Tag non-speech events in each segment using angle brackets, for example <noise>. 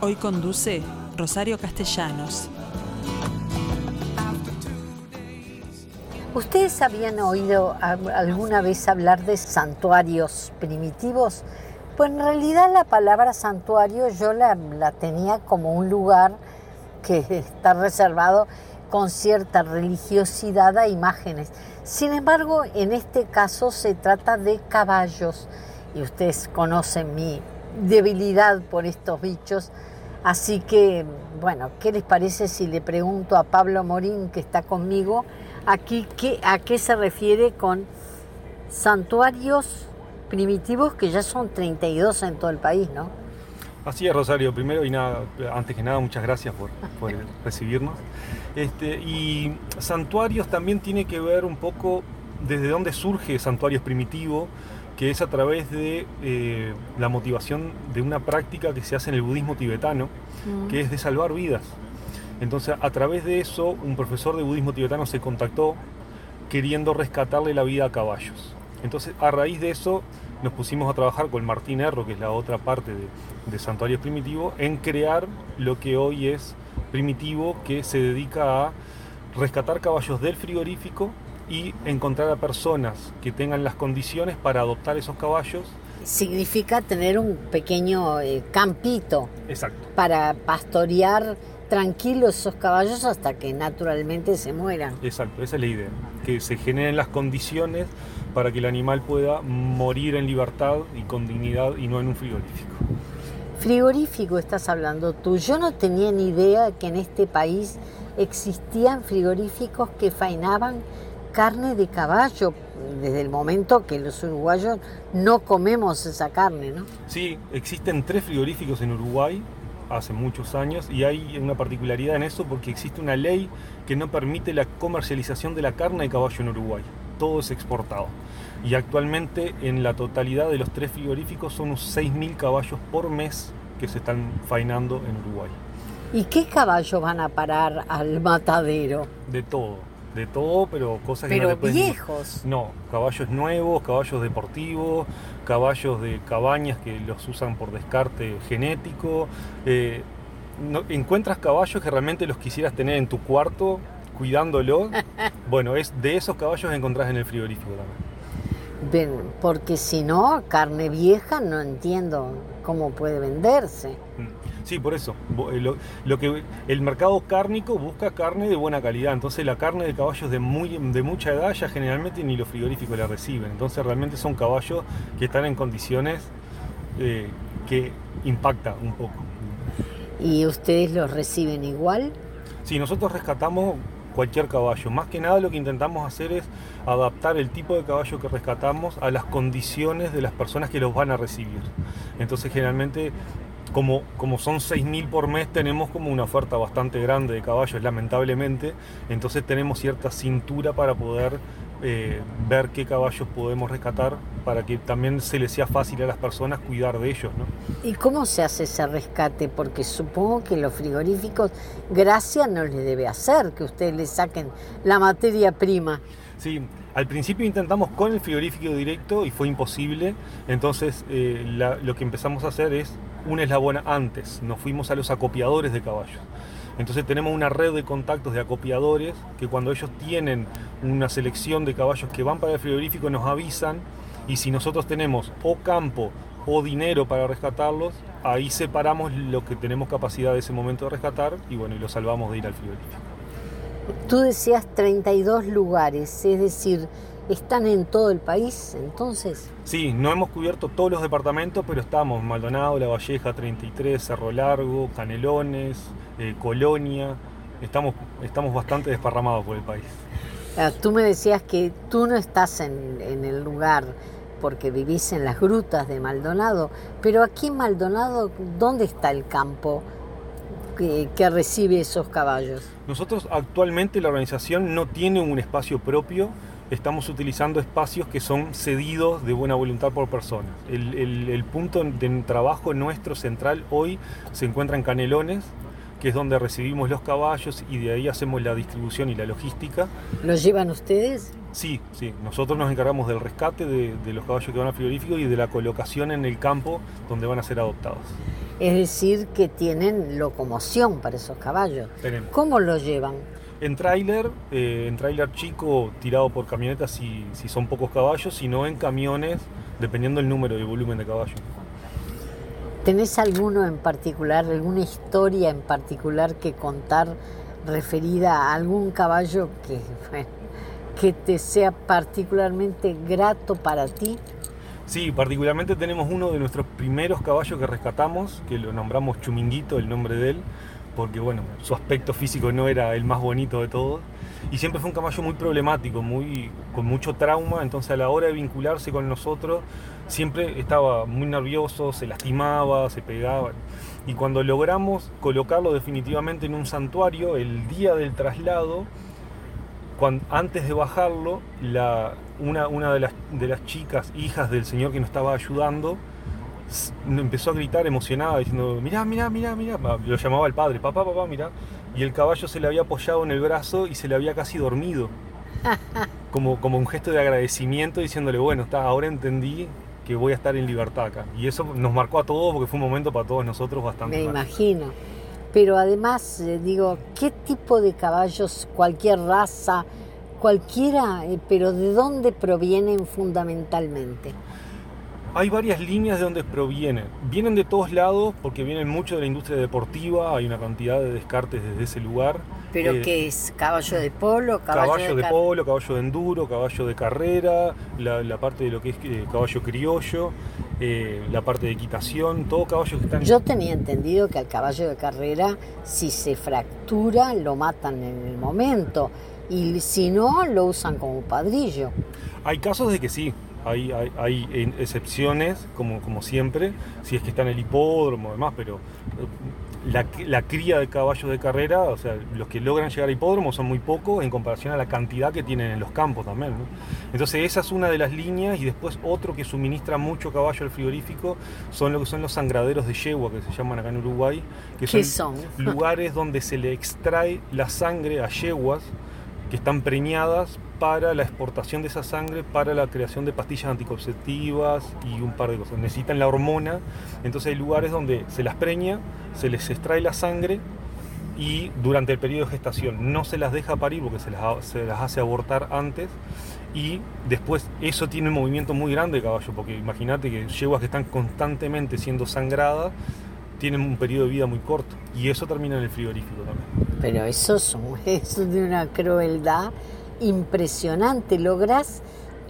Hoy conduce Rosario Castellanos. ¿Ustedes habían oído alguna vez hablar de santuarios primitivos? Pues en realidad la palabra santuario yo la, la tenía como un lugar que está reservado con cierta religiosidad a imágenes. Sin embargo, en este caso se trata de caballos y ustedes conocen mi debilidad por estos bichos. Así que, bueno, ¿qué les parece si le pregunto a Pablo Morín, que está conmigo, aquí qué, a qué se refiere con santuarios primitivos que ya son 32 en todo el país, ¿no? Así es, Rosario. Primero y nada, antes que nada, muchas gracias por, recibirnos. Este, y santuarios también tiene que ver un poco desde dónde surge santuarios primitivo, que es a través de eh, la motivación de una práctica que se hace en el budismo tibetano, mm. que es de salvar vidas. Entonces, a través de eso, un profesor de budismo tibetano se contactó queriendo rescatarle la vida a caballos. Entonces, a raíz de eso, nos pusimos a trabajar con Martín Erro, que es la otra parte de, de Santuarios Primitivos, en crear lo que hoy es Primitivo, que se dedica a rescatar caballos del frigorífico y encontrar a personas que tengan las condiciones para adoptar esos caballos. Significa tener un pequeño eh, campito Exacto. para pastorear tranquilos esos caballos hasta que naturalmente se mueran. Exacto, esa es la idea, que se generen las condiciones para que el animal pueda morir en libertad y con dignidad y no en un frigorífico. Frigorífico estás hablando tú. Yo no tenía ni idea que en este país existían frigoríficos que fainaban carne de caballo, desde el momento que los uruguayos no comemos esa carne, ¿no? Sí, existen tres frigoríficos en Uruguay hace muchos años y hay una particularidad en eso porque existe una ley que no permite la comercialización de la carne de caballo en Uruguay. Todo es exportado. Y actualmente en la totalidad de los tres frigoríficos son unos 6.000 caballos por mes que se están fainando en Uruguay. ¿Y qué caballos van a parar al matadero? De todo de todo, pero cosas que no te viejos. No, caballos nuevos, caballos deportivos, caballos de cabañas que los usan por descarte genético. Eh, encuentras caballos que realmente los quisieras tener en tu cuarto cuidándolo. <laughs> bueno, es de esos caballos que encontrás en el frigorífico también. Porque si no, carne vieja no entiendo cómo puede venderse. Mm. Sí, por eso. Eh, lo, que el mercado cárnico busca carne de buena calidad. Entonces la carne de caballos de muy de mucha edad ya generalmente ni los frigoríficos la reciben. Entonces realmente son caballos que están en condiciones eh, que impacta un poco. ¿Y ustedes los reciben igual? Sí, nosotros rescatamos cualquier caballo. Más que nada lo que intentamos hacer es adaptar el tipo de caballo que rescatamos a las condiciones de las personas que los van a recibir. Entonces generalmente como, como son 6.000 por mes, tenemos como una oferta bastante grande de caballos, lamentablemente. Entonces tenemos cierta cintura para poder eh, ver qué caballos podemos rescatar para que también se les sea fácil a las personas cuidar de ellos. ¿no? ¿Y cómo se hace ese rescate? Porque supongo que los frigoríficos, gracia no les debe hacer que ustedes les saquen la materia prima. Sí, al principio intentamos con el frigorífico directo y fue imposible. Entonces eh, lo que empezamos a hacer es un eslabón antes. Nos fuimos a los acopiadores de caballos. Entonces tenemos una red de contactos de acopiadores que cuando ellos tienen una selección de caballos que van para el frigorífico nos avisan y si nosotros tenemos o campo o dinero para rescatarlos, ahí separamos lo que tenemos capacidad de ese momento de rescatar y bueno, y lo salvamos de ir al frigorífico. Tú decías 32 lugares, es decir, ¿están en todo el país entonces? Sí, no hemos cubierto todos los departamentos, pero estamos Maldonado, La Valleja 33, Cerro Largo, Canelones, eh, Colonia, estamos, estamos bastante desparramados por el país. Ah, tú me decías que tú no estás en, en el lugar porque vivís en las grutas de Maldonado, pero aquí en Maldonado, ¿dónde está el campo? que, recibe esos caballos? Nosotros actualmente la organización no tiene un espacio propio, estamos utilizando espacios que son cedidos de buena voluntad por personas. El, punto de trabajo nuestro central hoy se encuentra en Canelones, que es donde recibimos los caballos y de ahí hacemos la distribución y la logística. ¿Los llevan ustedes? Sí, sí. Nosotros nos encargamos del rescate de, de los caballos que van al frigorífico y de la colocación en el campo donde van a ser adoptados. Es decir, que tienen locomoción para esos caballos. Tenemos. ¿Cómo lo llevan? En tráiler, eh, en tráiler chico tirado por camionetas si, si son pocos caballos, sino en camiones, dependiendo del número y volumen de caballos. ¿Tenés alguno en particular, alguna historia en particular que contar referida a algún caballo que, que te sea particularmente grato para ti? Sí, particularmente tenemos uno de nuestros primeros caballos que rescatamos, que lo nombramos Chuminguito, el nombre de él, porque bueno, su aspecto físico no era el más bonito de todos. Y siempre fue un caballo muy problemático, muy, con mucho trauma, entonces a la hora de vincularse con nosotros siempre estaba muy nervioso, se lastimaba, se pegaba. Y cuando logramos colocarlo definitivamente en un santuario, el día del traslado, cuando, antes de bajarlo, la, una, una de, las, de las chicas, hijas del señor que nos estaba ayudando, empezó a gritar emocionada diciendo, mirá, mirá, mirá, mirá, lo llamaba el padre, papá, papá, mirá, y el caballo se le había apoyado en el brazo y se le había casi dormido, <laughs> como, como un gesto de agradecimiento diciéndole, bueno, está, ahora entendí que voy a estar en libertad acá. Y eso nos marcó a todos porque fue un momento para todos nosotros bastante Me imagino. Pero además, eh, digo, ¿qué tipo de caballos, cualquier raza, cualquiera, eh, pero de dónde provienen fundamentalmente? Hay varias líneas de donde provienen. Vienen de todos lados porque vienen mucho de la industria deportiva, hay una cantidad de descartes desde ese lugar. ¿Pero Eh, qué es? ¿Caballo de polo? ¿Caballo, Caballo de polo, caballo de enduro, caballo de carrera, la, la parte de lo que es eh, caballo criollo, eh, la parte de equitación, todo caballos que están... Yo tenía entendido que al caballo de carrera, si se fractura, lo matan en el momento. Y si no, lo usan como padrillo. Hay casos de que sí, hay, hay, hay, excepciones, como, como siempre, si es que está en el hipódromo y demás, pero eh, la, la cría de caballos de carrera, o sea, los que logran llegar a hipódromo son muy pocos en comparación a la cantidad que tienen en los campos también. ¿no? Entonces esa es una de las líneas y después otro que suministra mucho caballo al frigorífico son lo que son los sangraderos de yegua, que se llaman acá en Uruguay, que ¿Qué son? lugares donde se le extrae la sangre a yeguas que están preñadas para la exportación de esa sangre para la creación de pastillas anticonceptivas y un par de cosas. Necesitan la hormona, entonces hay lugares donde se las preña, se les extrae la sangre y durante el periodo de gestación no se las deja parir porque se las, se las hace abortar antes y después eso tiene un movimiento muy grande de caballo porque imagínate que yeguas que están constantemente siendo sangradas tienen un periodo de vida muy corto y eso termina en el frigorífico también. Pero eso es, un- eso es de una crueldad impresionante. Lográs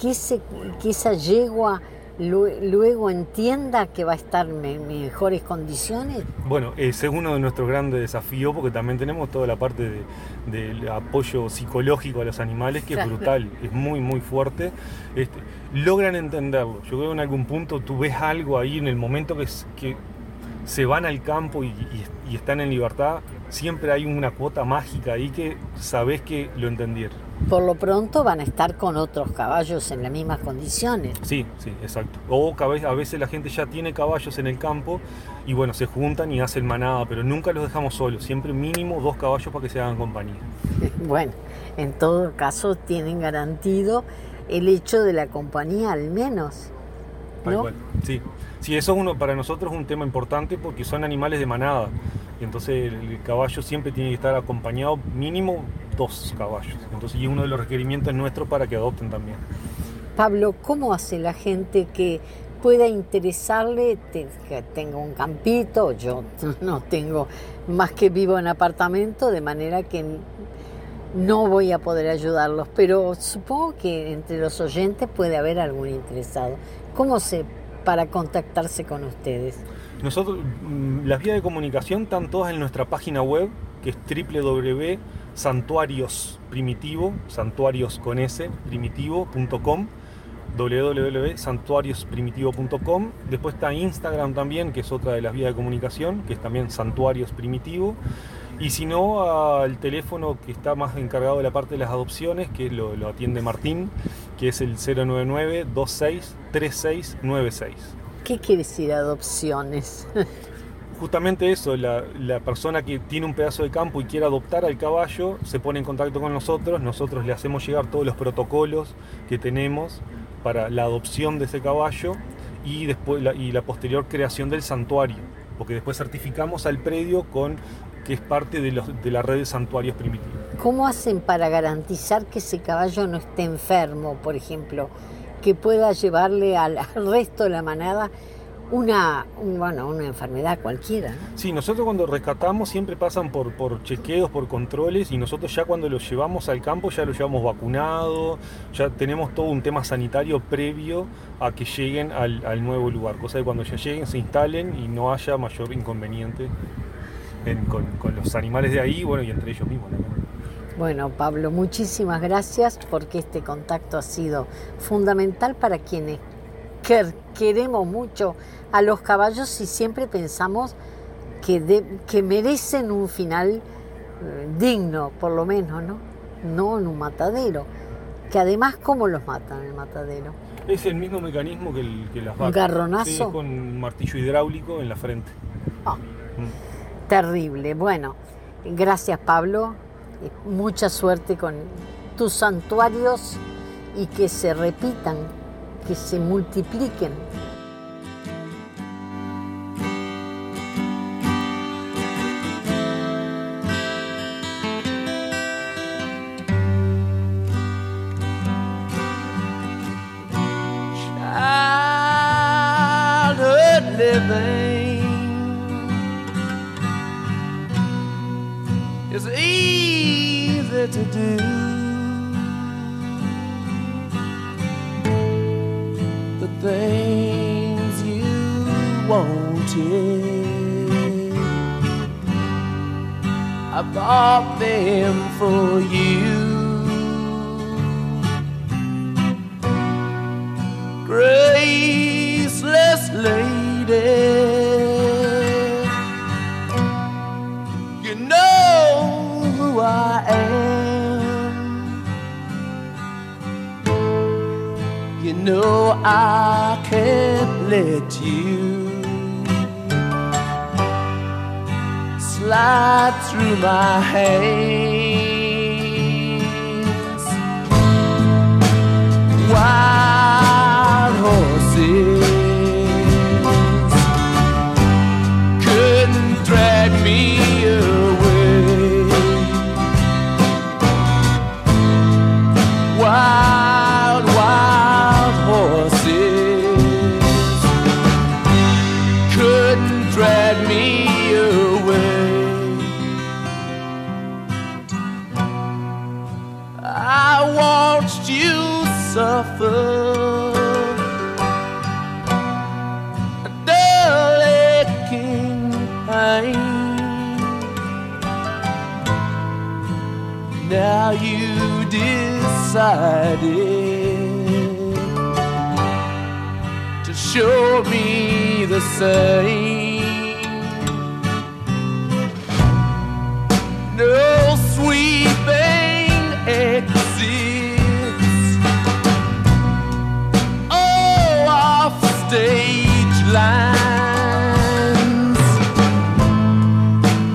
que, ese, que esa yegua lue- luego entienda que va a estar en me- mejores condiciones. Bueno, ese es uno de nuestros grandes desafíos porque también tenemos toda la parte de- del apoyo psicológico a los animales que es brutal, es muy muy fuerte. Este, logran entenderlo. Yo creo que en algún punto tú ves algo ahí en el momento que, que se van al campo y, y- y están en libertad, siempre hay una cuota mágica ahí que sabes que lo entendieron. Por lo pronto van a estar con otros caballos en las mismas condiciones. Sí, sí, exacto. O a veces- la gente ya tiene caballos en el campo y bueno, se juntan y hacen manada, pero nunca los dejamos solos, siempre mínimo dos caballos para que se hagan compañía. <laughs> Bueno, en todo caso tienen garantido el hecho de la compañía al menos. ¿no? cual. Sí. Sí, eso es uno, para nosotros es un tema importante porque son animales de manada. Entonces el, caballo siempre tiene que estar acompañado mínimo dos caballos. Entonces y uno de los requerimientos nuestros para que adopten también. Pablo, ¿cómo hace la gente que pueda interesarle te- que tenga un campito? Yo <laughs> no tengo más que vivo en apartamento, de manera que no voy a poder ayudarlos, pero supongo que entre los oyentes puede haber algún interesado. ¿Cómo se para contactarse con ustedes? Nosotros, mm, las vías de comunicación están todas en nuestra página web, que es www.santuariosprimitivo, santuarios con www.santuariosprimitivo.com. Después está Instagram también, que es otra de las vías de comunicación, que es también Santuarios Primitivo. Y si no, al teléfono que está más encargado de la parte de las adopciones, que lo, lo atiende Martín, que es el 099-263696. ¿Qué quiere decir adopciones? <laughs> Justamente eso, la, la persona que tiene un pedazo de campo y quiere adoptar al caballo se pone en contacto con nosotros, nosotros le hacemos llegar todos los protocolos que tenemos para la adopción de ese caballo y después la, y la posterior creación del santuario. porque después certificamos al predio con que es parte de, los, de la red de santuarios primitivos. ¿Cómo hacen para garantizar que ese caballo no esté enfermo, por ejemplo, que pueda llevarle al, <laughs> resto de la manada una, un- bueno, una enfermedad cualquiera? Sí, nosotros cuando rescatamos siempre pasan por, chequeos, por controles y nosotros ya cuando los llevamos al campo ya los llevamos vacunado, ya tenemos todo un tema sanitario previo a que lleguen al, nuevo lugar, cosa de cuando ya lleguen se instalen y no haya mayor inconveniente en- con, los animales de ahí, bueno, y entre ellos mismos. ¿no? Bueno, Pablo, muchísimas gracias porque este contacto ha sido fundamental para quienes quer- queremos mucho a los caballos y siempre pensamos que, de- que merecen un final eh, digno, por lo menos, ¿no? No en un matadero. Que además, ¿cómo los matan en el matadero? Es el mismo mecanismo que, el- que las ¿Un vacas. garronazo? Sí, con un martillo hidráulico en la frente. Ah, Mm. terrible. Bueno, gracias Pablo. Mucha suerte con tus santuarios y que se repitan, que se multipliquen. Do. The things you wanted, I bought them for you. I can't let you slide through my hands suffer a dull aching pain. Now you decided to show me the same. Stage lines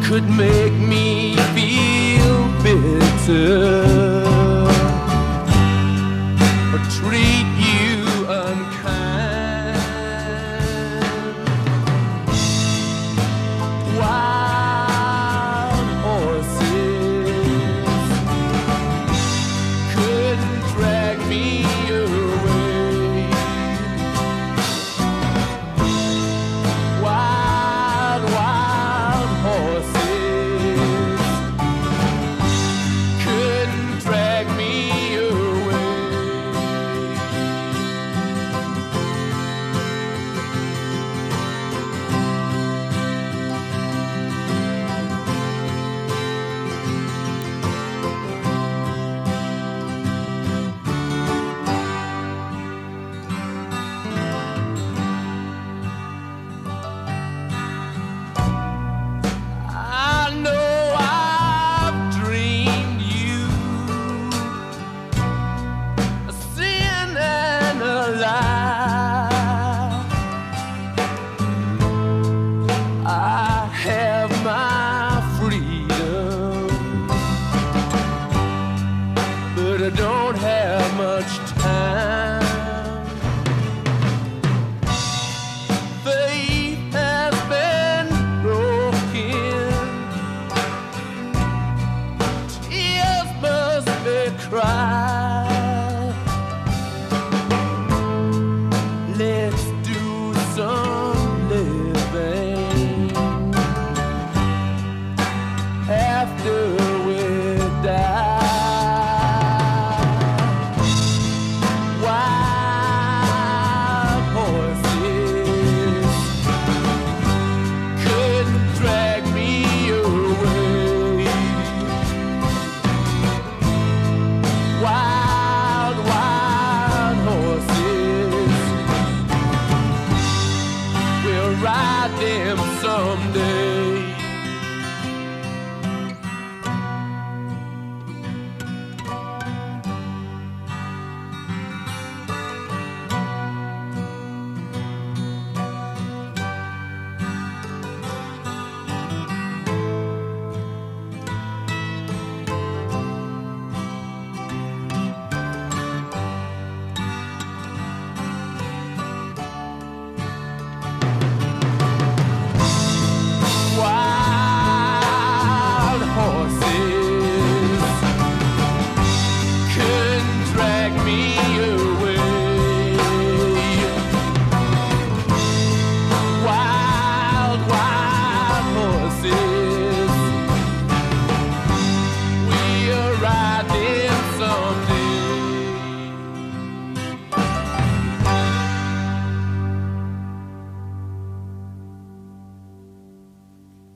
could make me feel bitter. cry.